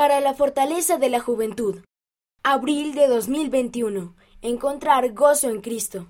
Para la fortaleza de la juventud. Abril de 2021. Encontrar gozo en Cristo.